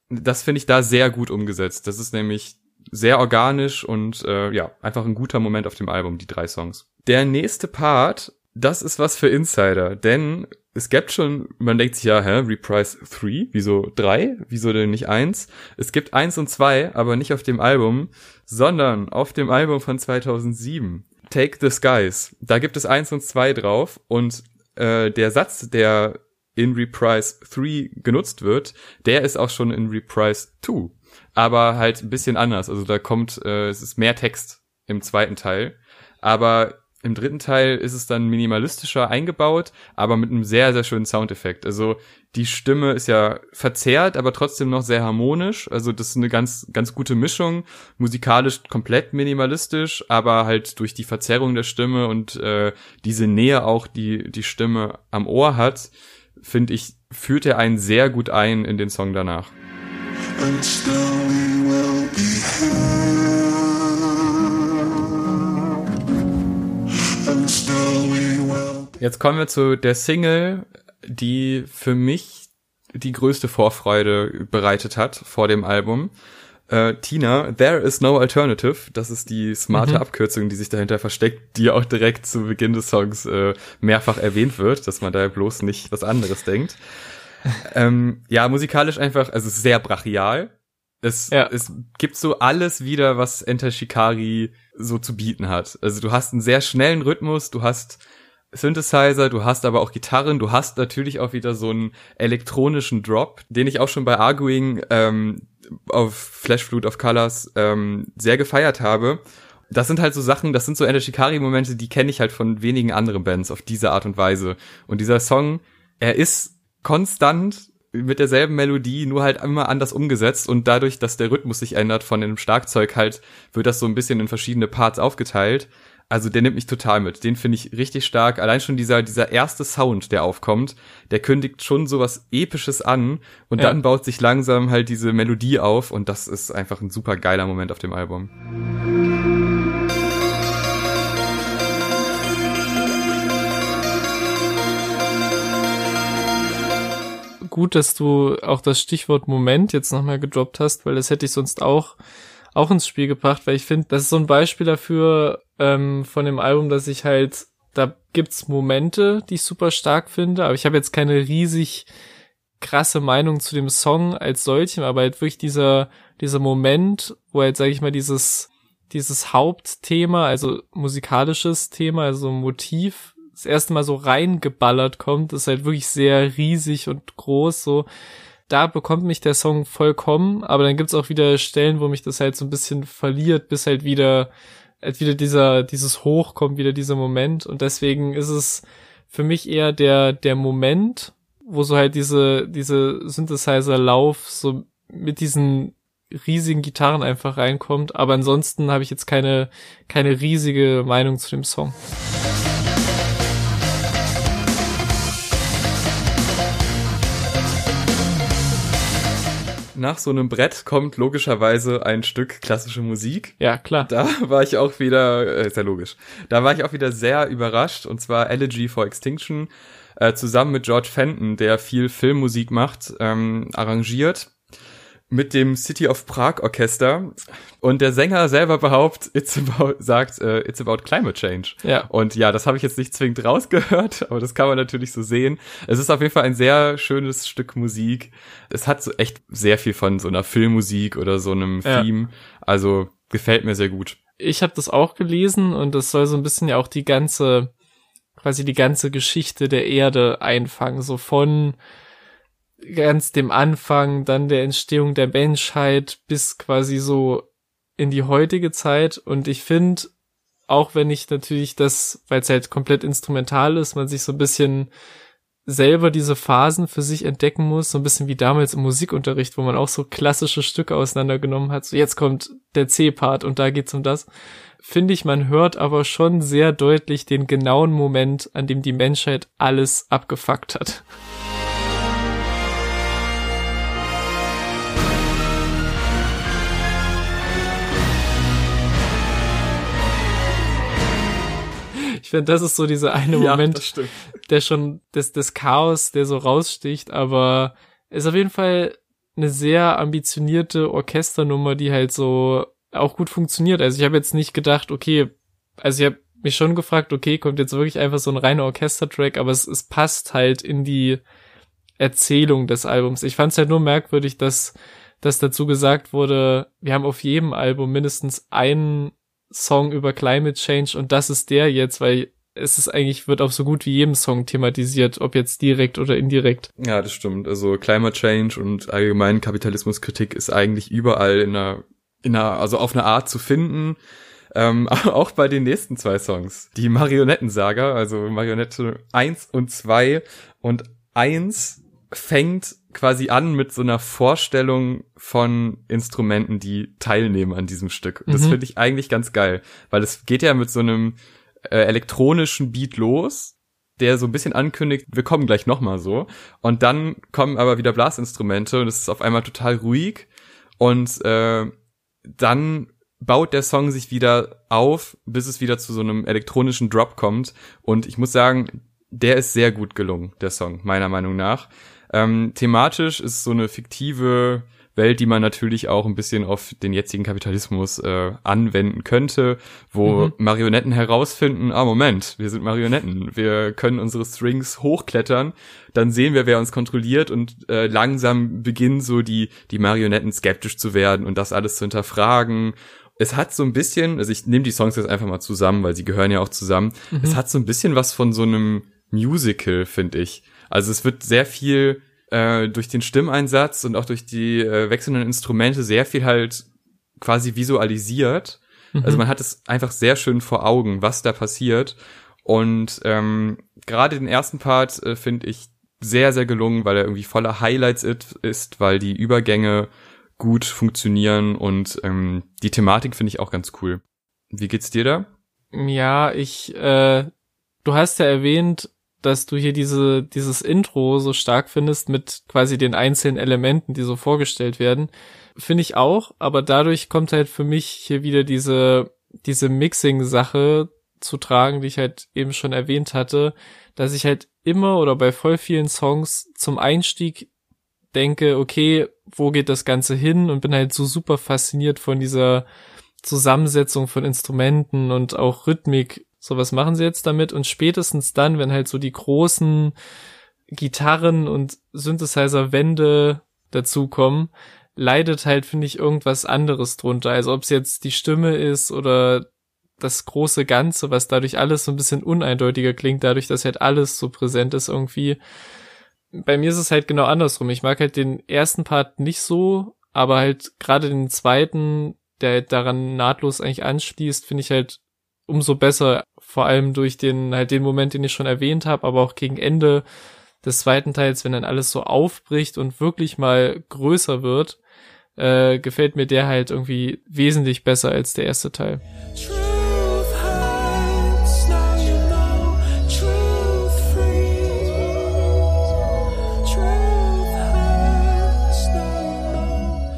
das finde ich da sehr gut umgesetzt. Das ist nämlich sehr organisch und äh, ja, einfach ein guter Moment auf dem Album, die drei Songs. Der nächste Part, das ist was für Insider, denn es gibt schon, man denkt sich ja, hä, Reprise 3, wieso 3, wieso denn nicht 1? Es gibt 1 und 2, aber nicht auf dem Album, sondern auf dem Album von 2007. Take the Skies. Da gibt es 1 und 2 drauf und äh, der Satz, der in Reprise 3 genutzt wird, der ist auch schon in Reprise 2. Aber halt ein bisschen anders. Also da kommt, äh, es ist mehr Text im zweiten Teil. Aber Im dritten Teil ist es dann minimalistischer eingebaut, aber mit einem sehr, sehr schönen Soundeffekt. Also die Stimme ist ja verzerrt, aber trotzdem noch sehr harmonisch. Also das ist eine ganz, ganz gute Mischung. Musikalisch komplett minimalistisch, aber halt durch die Verzerrung der Stimme und äh, diese Nähe auch, die die Stimme am Ohr hat, finde ich, führt er einen sehr gut ein in den Song danach. Jetzt kommen wir zu der Single, die für mich die größte Vorfreude bereitet hat vor dem Album. Äh, Tina, There is no alternative. Das ist die smarte mhm. Abkürzung, die sich dahinter versteckt, die auch direkt zu Beginn des Songs äh, mehrfach erwähnt wird, dass man da bloß nicht was anderes denkt. ähm, ja, musikalisch einfach, also sehr brachial. Es, ja. es gibt so alles wieder, was Enter Shikari so zu bieten hat. Also du hast einen sehr schnellen Rhythmus, du hast Synthesizer, du hast aber auch Gitarren, du hast natürlich auch wieder so einen elektronischen Drop, den ich auch schon bei Arguing ähm, auf Flash Flute of Colors ähm, sehr gefeiert habe. Das sind halt so Sachen, das sind so Ender Shikari-Momente, die kenne ich halt von wenigen anderen Bands auf diese Art und Weise. Und dieser Song, er ist konstant mit derselben Melodie, nur halt immer anders umgesetzt und dadurch, dass der Rhythmus sich ändert von dem Schlagzeug halt, wird das so ein bisschen in verschiedene Parts aufgeteilt. Also der nimmt mich total mit. Den finde ich richtig stark. Allein schon dieser, dieser erste Sound, der aufkommt, der kündigt schon sowas Episches an und ja. dann baut sich langsam halt diese Melodie auf und das ist einfach ein super geiler Moment auf dem Album. Gut, dass du auch das Stichwort Moment jetzt nochmal gedroppt hast, weil das hätte ich sonst auch auch ins Spiel gebracht, weil ich finde, das ist so ein Beispiel dafür ähm, von dem Album, dass ich halt, da gibt's Momente, die ich super stark finde, aber ich habe jetzt keine riesig krasse Meinung zu dem Song als solchem, aber halt wirklich dieser, dieser Moment, wo halt, sage ich mal, dieses, dieses Hauptthema, also musikalisches Thema, also Motiv, das erste Mal so reingeballert kommt, ist halt wirklich sehr riesig und groß, so. Da bekommt mich der Song vollkommen, aber dann gibt's auch wieder Stellen, wo mich das halt so ein bisschen verliert, bis halt wieder, wieder dieser, dieses Hoch kommt, wieder dieser Moment. Und deswegen ist es für mich eher der, der Moment, wo so halt diese, diese Synthesizer-Lauf so mit diesen riesigen Gitarren einfach reinkommt. Aber ansonsten habe ich jetzt keine, keine riesige Meinung zu dem Song. Nach so einem Brett kommt logischerweise ein Stück klassische Musik. Ja, klar. Da war ich auch wieder, äh, ist ja logisch, da war ich auch wieder sehr überrascht und zwar Elegy for Extinction äh, zusammen mit George Fenton, der viel Filmmusik macht, ähm, arrangiert mit dem City of Prague Orchester und der Sänger selber behauptet, it's about, sagt, uh, it's about climate change. Ja. Und ja, das habe ich jetzt nicht zwingend rausgehört, aber das kann man natürlich so sehen. Es ist auf jeden Fall ein sehr schönes Stück Musik. Es hat so echt sehr viel von so einer Filmmusik oder so einem ja. Theme. Also gefällt mir sehr gut. Ich habe das auch gelesen und das soll so ein bisschen ja auch die ganze, quasi die ganze Geschichte der Erde einfangen, so von ganz dem Anfang, dann der Entstehung der Menschheit bis quasi so in die heutige Zeit. Und ich finde, auch wenn ich natürlich das, weil es halt komplett instrumental ist, man sich so ein bisschen selber diese Phasen für sich entdecken muss, so ein bisschen wie damals im Musikunterricht, wo man auch so klassische Stücke auseinandergenommen hat. So jetzt kommt der C-Part und da geht's um das. Finde ich, man hört aber schon sehr deutlich den genauen Moment, an dem die Menschheit alles abgefuckt hat. Ich finde, das ist so dieser eine Moment, ja, der schon des, des Chaos, der so raussticht, aber ist auf jeden Fall eine sehr ambitionierte Orchesternummer, die halt so auch gut funktioniert. Also ich habe jetzt nicht gedacht, okay, also ich habe mich schon gefragt, okay, kommt jetzt wirklich einfach so ein reiner Orchestertrack, aber es, es passt halt in die Erzählung des Albums. Ich fand es halt nur merkwürdig, dass, dass dazu gesagt wurde, wir haben auf jedem Album mindestens einen Song über Climate Change und das ist der jetzt, weil es ist eigentlich, wird auf so gut wie jedem Song thematisiert, ob jetzt direkt oder indirekt. Ja, das stimmt. Also Climate Change und allgemein Kapitalismuskritik ist eigentlich überall in einer, in einer, also auf eine Art zu finden. Ähm, auch bei den nächsten zwei Songs. Die Marionettensaga, also Marionette 1 und 2 und 1 fängt quasi an mit so einer Vorstellung von Instrumenten, die teilnehmen an diesem Stück. Und das Mhm. finde ich eigentlich ganz geil, weil es geht ja mit so einem äh, elektronischen Beat los, der so ein bisschen ankündigt, wir kommen gleich nochmal so. Und dann kommen aber wieder Blasinstrumente und es ist auf einmal total ruhig. Und äh, dann baut der Song sich wieder auf, bis es wieder zu so einem elektronischen Drop kommt. Und ich muss sagen, der ist sehr gut gelungen, der Song, meiner Meinung nach. Ähm, thematisch ist so eine fiktive Welt, die man natürlich auch ein bisschen auf den jetzigen Kapitalismus äh, anwenden könnte, wo Mhm. Marionetten herausfinden, ah Moment, wir sind Marionetten, wir können unsere Strings hochklettern, dann sehen wir, wer uns kontrolliert und äh, langsam beginnen so die, die Marionetten skeptisch zu werden und das alles zu hinterfragen. Es hat so ein bisschen, also ich nehme die Songs jetzt einfach mal zusammen, weil sie gehören ja auch zusammen. Mhm. Es hat so ein bisschen was von so einem Musical, finde ich. Also es wird sehr viel äh, durch den Stimmeinsatz und auch durch die äh, wechselnden Instrumente sehr viel halt quasi visualisiert. Mhm. Also man hat es einfach sehr schön vor Augen, was da passiert. Und ähm, gerade den ersten Part äh, finde ich sehr, sehr gelungen, weil er irgendwie voller Highlights ist, weil die Übergänge gut funktionieren und ähm, die Thematik finde ich auch ganz cool. Wie geht's dir da? Ja, ich, äh, du hast ja erwähnt, dass du hier diese, dieses Intro so stark findest mit quasi den einzelnen Elementen, die so vorgestellt werden. Finde ich auch, aber dadurch kommt halt für mich hier wieder diese, diese Mixing-Sache zu tragen, die ich halt eben schon erwähnt hatte, dass ich halt immer oder bei voll vielen Songs zum Einstieg denke, okay, wo geht das Ganze hin und bin halt so super fasziniert von dieser Zusammensetzung von Instrumenten und auch Rhythmik. So, was machen sie jetzt damit? Und spätestens dann, wenn halt so die großen Gitarren und Synthesizer-Wände dazukommen, leidet halt, finde ich, irgendwas anderes drunter. Also ob es jetzt die Stimme ist oder das große Ganze, was dadurch alles so ein bisschen uneindeutiger klingt, dadurch, dass halt alles so präsent ist irgendwie. Bei mir ist es halt genau andersrum. Ich mag halt den ersten Part nicht so, aber halt gerade den zweiten, der halt daran nahtlos eigentlich anschließt, finde ich halt umso besser. Vor allem durch den halt den Moment, den ich schon erwähnt habe, aber auch gegen Ende des zweiten Teils, wenn dann alles so aufbricht und wirklich mal größer wird, äh, gefällt mir der halt irgendwie wesentlich besser als der erste Teil.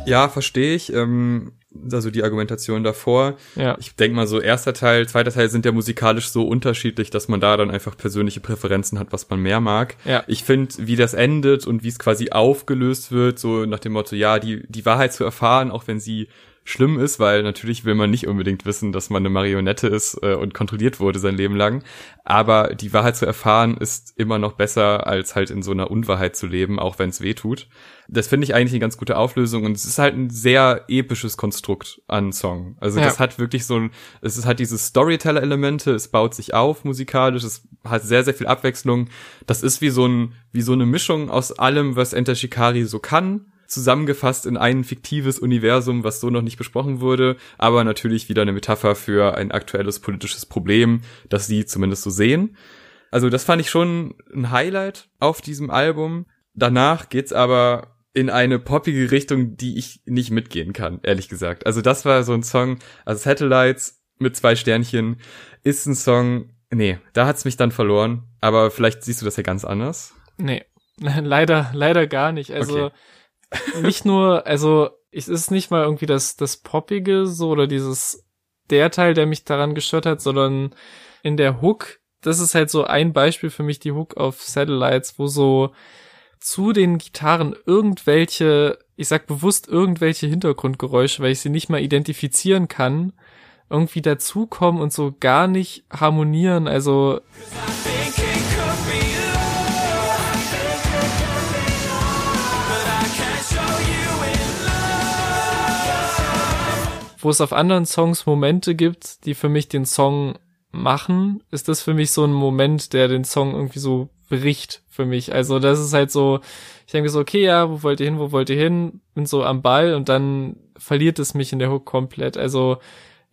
Ja, verstehe ich. Ähm, also die Argumentation davor. Ja. Ich denke mal so, erster Teil, zweiter Teil sind ja musikalisch so unterschiedlich, dass man da dann einfach persönliche Präferenzen hat, was man mehr mag. Ja. Ich finde, wie das endet und wie es quasi aufgelöst wird, so nach dem Motto, ja, die, die Wahrheit zu erfahren, auch wenn sie schlimm ist, weil natürlich will man nicht unbedingt wissen, dass man eine Marionette ist äh, und kontrolliert wurde sein Leben lang. Aber die Wahrheit zu erfahren ist immer noch besser, als halt in so einer Unwahrheit zu leben, auch wenn es weh tut. Das finde ich eigentlich eine ganz gute Auflösung und es ist halt ein sehr episches Konstrukt an Song. Also Ja. das hat wirklich so ein, es ist halt diese Storyteller-Elemente, es baut sich auf musikalisch, es hat sehr, sehr viel Abwechslung. Das ist wie so ein, wie so eine Mischung aus allem, was Enter Shikari so kann, zusammengefasst in ein fiktives Universum, was so noch nicht besprochen wurde, aber natürlich wieder eine Metapher für ein aktuelles politisches Problem, das sie zumindest so sehen. Also das fand ich schon ein Highlight auf diesem Album. Danach geht's aber in eine poppige Richtung, die ich nicht mitgehen kann, ehrlich gesagt. Also das war so ein Song, also Satellites mit zwei Sternchen ist ein Song, nee, da hat's mich dann verloren, aber vielleicht siehst du das ja ganz anders. Nee, leider, leider gar nicht. Also Okay. Nicht nur, also es ist nicht mal irgendwie das, das Poppige so oder dieses, der Teil, der mich daran gestört hat, sondern in der Hook, das ist halt so ein Beispiel für mich, die Hook auf Satellites, wo so zu den Gitarren irgendwelche, ich sag bewusst irgendwelche Hintergrundgeräusche, weil ich sie nicht mal identifizieren kann, irgendwie dazukommen und so gar nicht harmonieren. Also wo es auf anderen Songs Momente gibt, die für mich den Song machen, ist das für mich so ein Moment, der den Song irgendwie so bricht für mich. Also das ist halt so, ich denke so, okay, ja, wo wollt ihr hin, wo wollt ihr hin? Bin so am Ball und dann verliert es mich in der Hook komplett. Also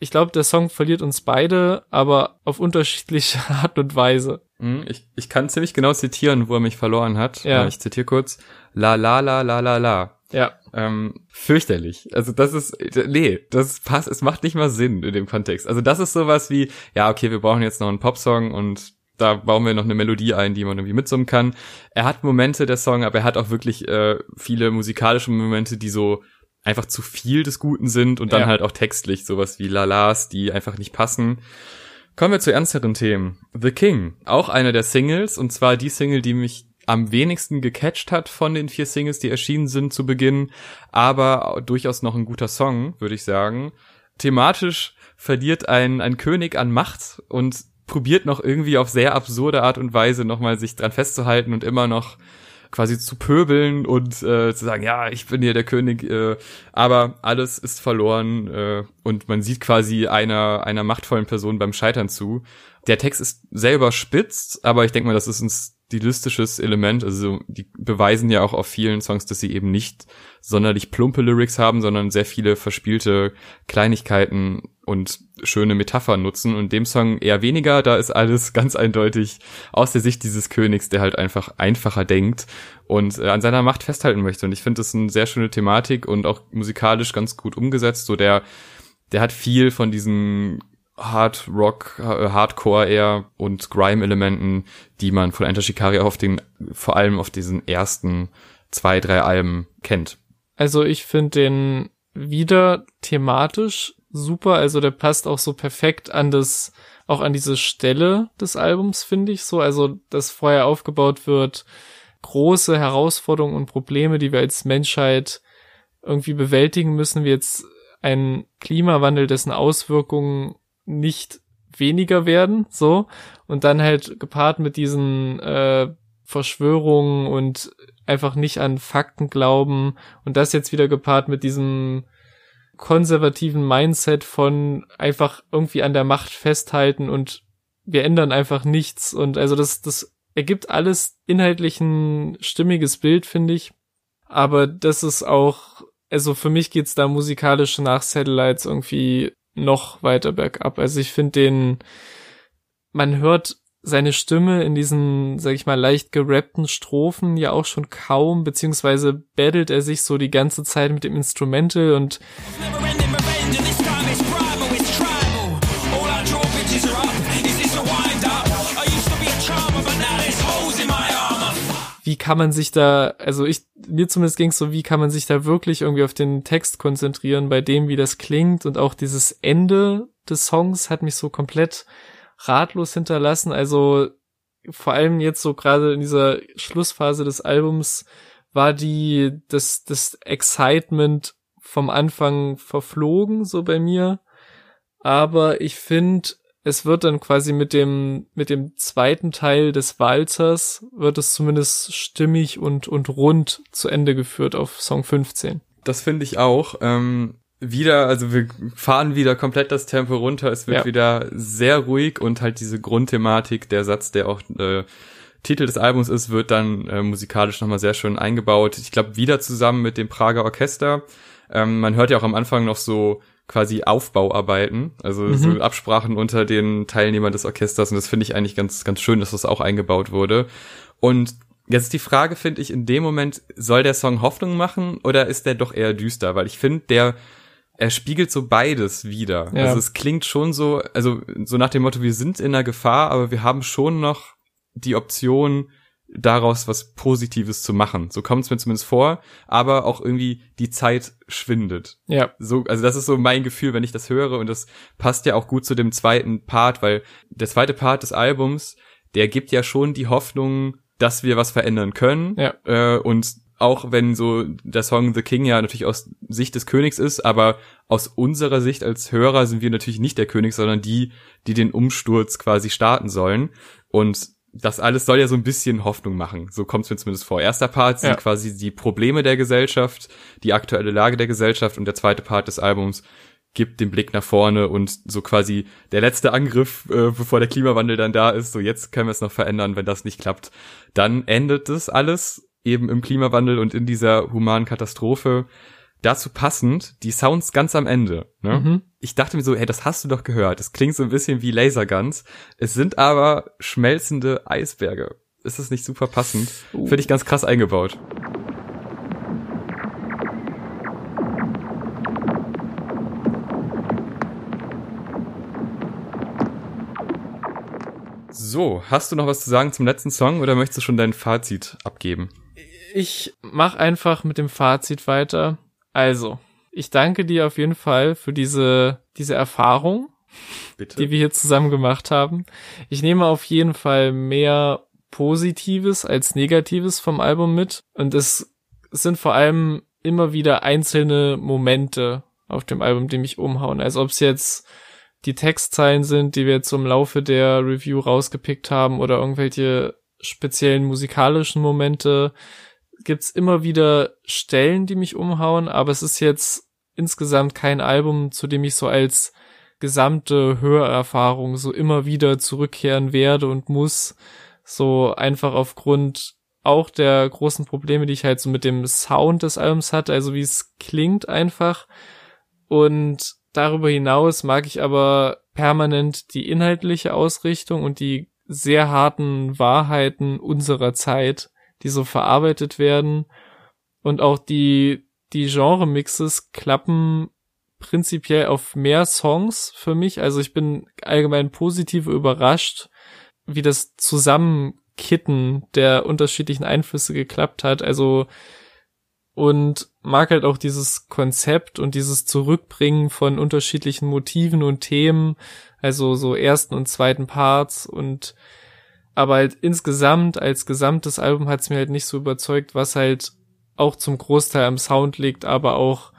ich glaube, der Song verliert uns beide, aber auf unterschiedliche Art und Weise. Hm, Ich, ich kann ziemlich genau zitieren, wo er mich verloren hat. Ja. Äh, Ich zitiere kurz. La la la la la la. Ja. Ähm, fürchterlich. Also das ist, nee, das passt, es macht nicht mal Sinn in dem Kontext. Also das ist sowas wie, ja, okay, wir brauchen jetzt noch einen Popsong und da bauen wir noch eine Melodie ein, die man irgendwie mitsummen kann. Er hat Momente, der Song, aber er hat auch wirklich äh, viele musikalische Momente, die so einfach zu viel des Guten sind und dann Ja. halt auch textlich sowas wie Lalas, die einfach nicht passen. Kommen wir zu ernsteren Themen. The King, auch eine der Singles, und zwar die Single, die mich am wenigsten gecatcht hat von den vier Singles, die erschienen sind zu Beginn, aber durchaus noch ein guter Song, würde ich sagen. Thematisch verliert ein, ein König an Macht und probiert noch irgendwie auf sehr absurde Art und Weise nochmal sich dran festzuhalten und immer noch quasi zu pöbeln und äh, zu sagen, ja, ich bin hier der König, äh, aber alles ist verloren äh, und man sieht quasi einer einer machtvollen Person beim Scheitern zu. Der Text ist selber spitz, aber ich denke mal, das ist ein stilistisches Element. Also die beweisen ja auch auf vielen Songs, dass sie eben nicht sonderlich plumpe Lyrics haben, sondern sehr viele verspielte Kleinigkeiten und schöne Metaphern nutzen. Und dem Song eher weniger, da ist alles ganz eindeutig aus der Sicht dieses Königs, der halt einfach einfacher denkt und äh, an seiner Macht festhalten möchte. Und ich finde das eine sehr schöne Thematik und auch musikalisch ganz gut umgesetzt. So der, der hat viel von diesen Hard Rock, äh, Hardcore eher und Grime-Elementen, die man von Enter Shikari auf den, vor allem auf diesen ersten zwei, drei Alben kennt. Also ich finde den wieder thematisch super. Also der passt auch so perfekt an das, auch an diese Stelle des Albums, finde ich so. Also, dass vorher aufgebaut wird, große Herausforderungen und Probleme, die wir als Menschheit irgendwie bewältigen müssen, wie jetzt ein Klimawandel, dessen Auswirkungen nicht weniger werden, so. Und dann halt gepaart mit diesen äh, Verschwörungen und einfach nicht an Fakten glauben. Und das jetzt wieder gepaart mit diesem konservativen Mindset von einfach irgendwie an der Macht festhalten und wir ändern einfach nichts. Und also das das ergibt alles inhaltlich ein stimmiges Bild finde ich. Aber das ist auch also für mich geht's da musikalisch nach Satellites irgendwie noch weiter bergab. Also ich finde den man hört seine Stimme in diesen, sag ich mal, leicht gerappten Strophen ja auch schon kaum, beziehungsweise battelt er sich so die ganze Zeit mit dem Instrumental und kann man sich da, also ich, mir zumindest ging's so, wie kann man sich da wirklich irgendwie auf den Text konzentrieren, bei dem, wie das klingt? Und auch dieses Ende des Songs hat mich so komplett ratlos hinterlassen, also vor allem jetzt so gerade in dieser Schlussphase des Albums war die, das, das Excitement vom Anfang verflogen, so bei mir, aber ich finde, es wird dann quasi mit dem, mit dem zweiten Teil des Walzers wird es zumindest stimmig und, und rund zu Ende geführt auf Song 15. Das finde ich auch. Ähm, wieder, also wir fahren wieder komplett das Tempo runter. Es wird Ja. wieder sehr ruhig und halt diese Grundthematik, der Satz, der auch äh, Titel des Albums ist, wird dann äh, musikalisch nochmal sehr schön eingebaut. Ich glaube, wieder zusammen mit dem Prager Orchester. Ähm, man hört ja auch am Anfang noch so quasi Aufbauarbeiten, also so Absprachen unter den Teilnehmern des Orchesters und das finde ich eigentlich ganz, ganz schön, dass das auch eingebaut wurde. Und jetzt die Frage, finde ich, in dem Moment, soll der Song Hoffnung machen oder ist der doch eher düster? Weil ich finde, der, er spiegelt so beides wieder. Ja. Also es klingt schon so, also so nach dem Motto, wir sind in einer Gefahr, aber wir haben schon noch die Option, daraus was Positives zu machen. So kommt es mir zumindest vor, aber auch irgendwie die Zeit schwindet. Ja, So, also das ist so mein Gefühl, wenn ich das höre und das passt ja auch gut zu dem zweiten Part, weil der zweite Part des Albums, der gibt ja schon die Hoffnung, dass wir was verändern können. Ja. Äh, und auch wenn so der Song The King ja natürlich aus Sicht des Königs ist, aber aus unserer Sicht als Hörer sind wir natürlich nicht der König, sondern die, die den Umsturz quasi starten sollen. Und das alles soll ja so ein bisschen Hoffnung machen. So kommt es mir zumindest vor. Erster Part sind Ja. quasi die Probleme der Gesellschaft, die aktuelle Lage der Gesellschaft und der zweite Part des Albums gibt den Blick nach vorne und so quasi der letzte Angriff, äh, bevor der Klimawandel dann da ist. So jetzt können wir es noch verändern, wenn das nicht klappt. Dann endet das alles eben im Klimawandel und in dieser humanen Katastrophe. Dazu passend die Sounds ganz am Ende. Ne? Mhm. Ich dachte mir so, hey, das hast du doch gehört. Das klingt so ein bisschen wie Laserguns. Es sind aber schmelzende Eisberge. Ist das nicht super passend? Uh. Finde ich ganz krass eingebaut. So, hast du noch was zu sagen zum letzten Song oder möchtest du schon dein Fazit abgeben? Ich mach einfach mit dem Fazit weiter. Also, ich danke dir auf jeden Fall für diese, diese Erfahrung, Bitte. die wir hier zusammen gemacht haben. Ich nehme auf jeden Fall mehr Positives als Negatives vom Album mit. Und es sind vor allem immer wieder einzelne Momente auf dem Album, die mich umhauen. Also ob es jetzt die Textzeilen sind, die wir jetzt im Laufe der Review rausgepickt haben oder irgendwelche speziellen musikalischen Momente, gibt's immer wieder Stellen, die mich umhauen, aber es ist jetzt insgesamt kein Album, zu dem ich so als gesamte Hörerfahrung so immer wieder zurückkehren werde und muss, so einfach aufgrund auch der großen Probleme, die ich halt so mit dem Sound des Albums hatte, also wie es klingt einfach. Und darüber hinaus mag ich aber permanent die inhaltliche Ausrichtung und die sehr harten Wahrheiten unserer Zeit, die so verarbeitet werden. Und auch die, die Genre-Mixes klappen prinzipiell auf mehr Songs für mich. Also ich bin allgemein positiv überrascht, wie das Zusammenkitten der unterschiedlichen Einflüsse geklappt hat. Also und mag halt auch dieses Konzept und dieses Zurückbringen von unterschiedlichen Motiven und Themen, also so ersten und zweiten Parts und aber halt insgesamt als gesamtes Album hat es mir halt nicht so überzeugt, was halt auch zum Großteil am Sound liegt, aber auch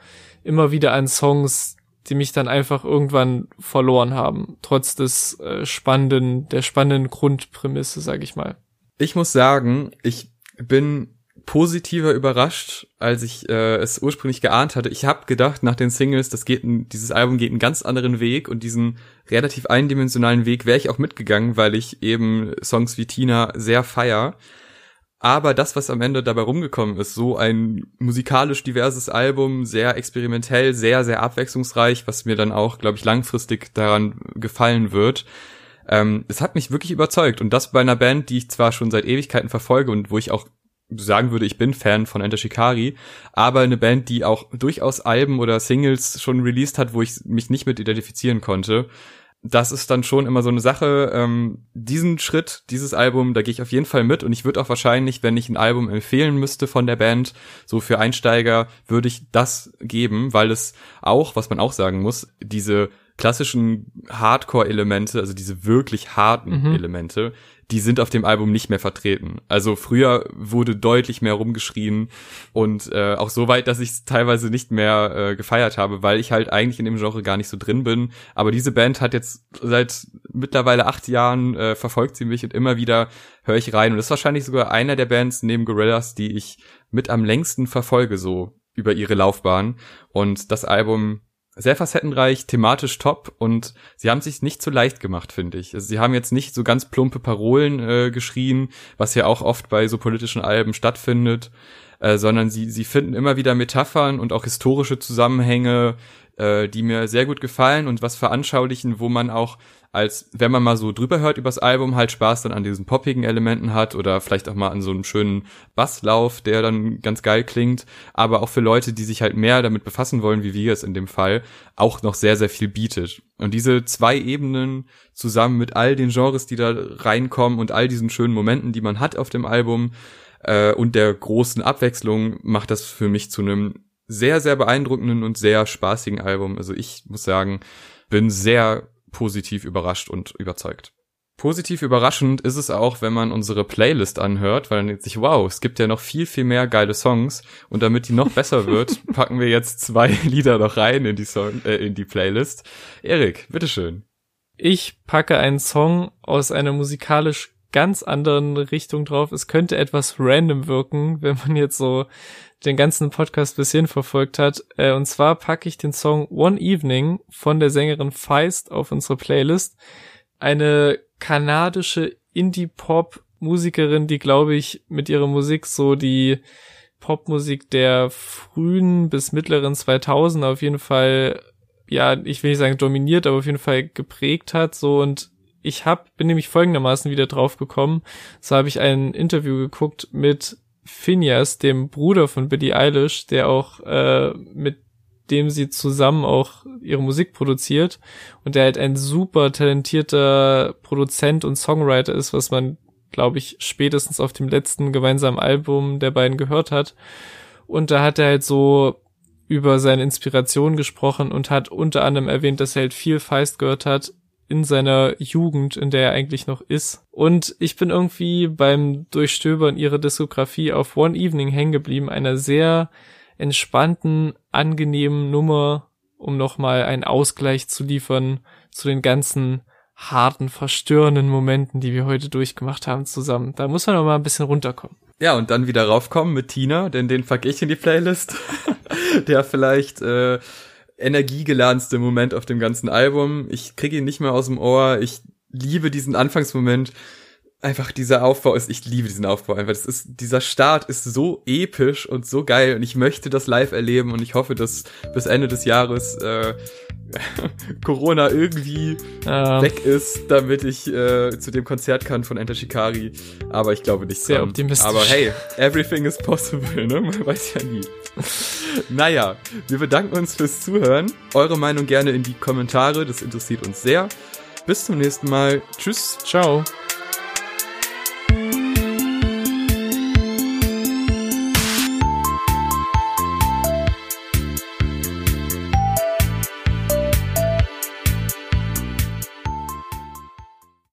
immer wieder an Songs, die mich dann einfach irgendwann verloren haben, trotz des äh, spannenden, der spannenden Grundprämisse, sag ich mal. Ich muss sagen, ich bin positiver überrascht, als ich äh, es ursprünglich geahnt hatte. Ich habe gedacht nach den Singles, das geht ein, dieses Album geht einen ganz anderen Weg und diesen relativ eindimensionalen Weg wäre ich auch mitgegangen, weil ich eben Songs wie Tina sehr feier. Aber das, was am Ende dabei rumgekommen ist, so ein musikalisch diverses Album, sehr experimentell, sehr, sehr abwechslungsreich, was mir dann auch, glaube ich, langfristig daran gefallen wird. Ähm, es hat mich wirklich überzeugt. Und das bei einer Band, die ich zwar schon seit Ewigkeiten verfolge und wo ich auch sagen würde, ich bin Fan von Enter Shikari, aber eine Band, die auch durchaus Alben oder Singles schon released hat, wo ich mich nicht mit identifizieren konnte. Das ist dann schon immer so eine Sache. Ähm, diesen Schritt, dieses Album, da gehe ich auf jeden Fall mit und ich würde auch wahrscheinlich, wenn ich ein Album empfehlen müsste von der Band, so für Einsteiger, würde ich das geben, weil es auch, was man auch sagen muss, diese klassischen Hardcore-Elemente, also diese wirklich harten Mhm. Elemente, die sind auf dem Album nicht mehr vertreten. Also früher wurde deutlich mehr rumgeschrien und äh, auch so weit, dass ich es teilweise nicht mehr äh, gefeiert habe, weil ich halt eigentlich in dem Genre gar nicht so drin bin. Aber diese Band hat jetzt seit mittlerweile acht Jahren äh, verfolgt sie mich und immer wieder höre ich rein. Und das ist wahrscheinlich sogar einer der Bands neben Gorillaz, die ich mit am längsten verfolge, so über ihre Laufbahn. Und das Album sehr facettenreich, thematisch top und sie haben sich nicht so leicht gemacht, finde ich. Also sie haben jetzt nicht so ganz plumpe Parolen äh, geschrien, was ja auch oft bei so politischen Alben stattfindet, äh, sondern sie, sie finden immer wieder Metaphern und auch historische Zusammenhänge, äh, die mir sehr gut gefallen und was veranschaulichen, wo man auch als, wenn man mal so drüber hört übers Album, halt Spaß dann an diesen poppigen Elementen hat oder vielleicht auch mal an so einem schönen Basslauf, der dann ganz geil klingt, aber auch für Leute, die sich halt mehr damit befassen wollen, wie wir es in dem Fall, auch noch sehr, sehr viel bietet. Und diese zwei Ebenen zusammen mit all den Genres, die da reinkommen und all diesen schönen Momenten, die man hat auf dem Album äh, und der großen Abwechslung, macht das für mich zu einem sehr, sehr beeindruckenden und sehr spaßigen Album. Also ich muss sagen, bin sehr positiv überrascht und überzeugt. Positiv überraschend ist es auch, wenn man unsere Playlist anhört, weil dann denkt sich, wow, es gibt ja noch viel, viel mehr geile Songs und damit die noch besser wird, packen wir jetzt zwei Lieder noch rein in die Song, äh, in die Playlist. Erik, bitteschön. Ich packe einen Song aus einer musikalisch ganz anderen Richtung drauf. Es könnte etwas random wirken, wenn man jetzt so den ganzen Podcast bis hin verfolgt hat. Äh, und zwar packe ich den Song One Evening von der Sängerin Feist auf unsere Playlist. Eine kanadische Indie-Pop-Musikerin, die, glaube ich, mit ihrer Musik so die Popmusik der frühen bis mittleren 2000 auf jeden Fall, ja, ich will nicht sagen dominiert, aber auf jeden Fall geprägt hat, so und ich hab, bin nämlich folgendermaßen wieder drauf gekommen. So habe ich ein Interview geguckt mit Phineas, dem Bruder von Billie Eilish, der auch äh, mit dem sie zusammen auch ihre Musik produziert und der halt ein super talentierter Produzent und Songwriter ist, was man, glaube ich, spätestens auf dem letzten gemeinsamen Album der beiden gehört hat. Und da hat er halt so über seine Inspiration gesprochen und hat unter anderem erwähnt, dass er halt viel Feist gehört hat in seiner Jugend, in der er eigentlich noch ist. Und ich bin irgendwie beim Durchstöbern ihrer Diskografie auf One Evening hängen geblieben, einer sehr entspannten, angenehmen Nummer, um nochmal einen Ausgleich zu liefern zu den ganzen harten, verstörenden Momenten, die wir heute durchgemacht haben zusammen. Da muss man noch mal ein bisschen runterkommen. Ja, und dann wieder raufkommen mit Tina, denn den pack ich in die Playlist. Der vielleicht äh, energiegeladenste Moment auf dem ganzen Album. Ich kriege ihn nicht mehr aus dem Ohr. Ich liebe diesen Anfangsmoment. Einfach dieser Aufbau ist, ich liebe diesen Aufbau einfach. Das ist, dieser Start ist so episch und so geil und ich möchte das live erleben und ich hoffe, dass bis Ende des Jahres äh, Corona irgendwie Ähm, weg ist, damit ich äh, zu dem Konzert kann von Enter Shikari. Aber ich glaube nicht Sehr dran. optimistisch. Aber hey, everything is possible, ne? Man weiß ja nie. naja, wir bedanken uns fürs Zuhören. Eure Meinung gerne in die Kommentare, das interessiert uns sehr. Bis zum nächsten Mal. Tschüss. Ciao.